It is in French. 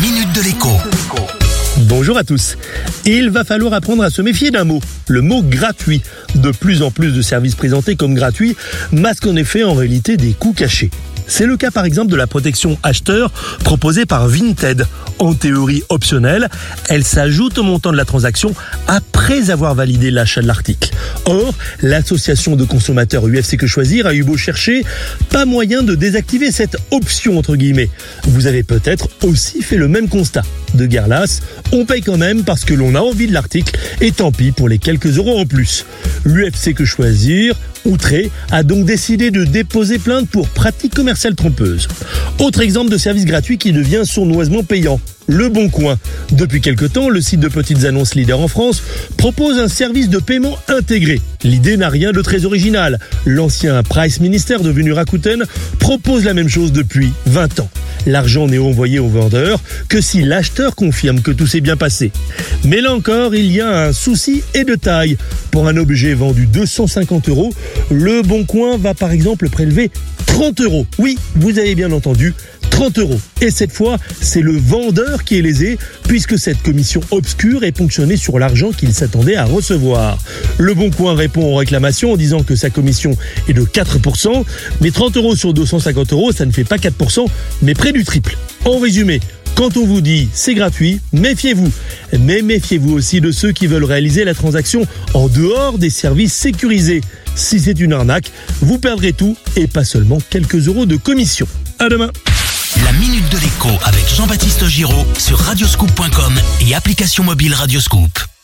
minute de l'écho. Bonjour à tous. Il va falloir apprendre à se méfier d'un mot, le mot gratuit. De plus en plus de services présentés comme gratuits masquent en effet en réalité des coûts cachés. C'est le cas par exemple de la protection acheteur proposée par Vinted. En théorie optionnelle, elle s'ajoute au montant de la transaction après avoir validé l'achat de l'article. Or, l'association de consommateurs UFC Que Choisir a eu beau chercher, pas moyen de désactiver cette option entre guillemets. Vous avez peut-être aussi fait le même constat. De lasse, on paye quand même parce que l'on a envie de l'article et tant pis pour les quelques euros en plus. L'UFC Que Choisir outré, a donc décidé de déposer plainte pour pratique commerciale trompeuse. Autre exemple de service gratuit qui devient sournoisement payant. Le Bon Coin. Depuis quelque temps, le site de petites annonces leader en France propose un service de paiement intégré. L'idée n'a rien de très original. L'ancien Price Minister devenu Rakuten propose la même chose depuis 20 ans. L'argent n'est envoyé au vendeur que si l'acheteur confirme que tout s'est bien passé. Mais là encore, il y a un souci et de taille. Pour un objet vendu 250 euros, le Bon Coin va par exemple prélever 30 euros. Oui, vous avez bien entendu, 30 euros. Et cette fois, c'est le vendeur qui est lésé, puisque cette commission obscure est ponctionnée sur l'argent qu'il s'attendait à recevoir. Le Bon Coin répond aux réclamations en disant que sa commission est de 4%, mais 30 euros sur 250 euros, ça ne fait pas 4%, mais près du triple. En résumé, quand on vous dit c'est gratuit, méfiez-vous. Mais méfiez-vous aussi de ceux qui veulent réaliser la transaction en dehors des services sécurisés. Si c'est une arnaque, vous perdrez tout et pas seulement quelques euros de commission. À demain. La minute de l'écho avec Jean-Baptiste Giraud sur radioscoop.com et application mobile Radioscoop.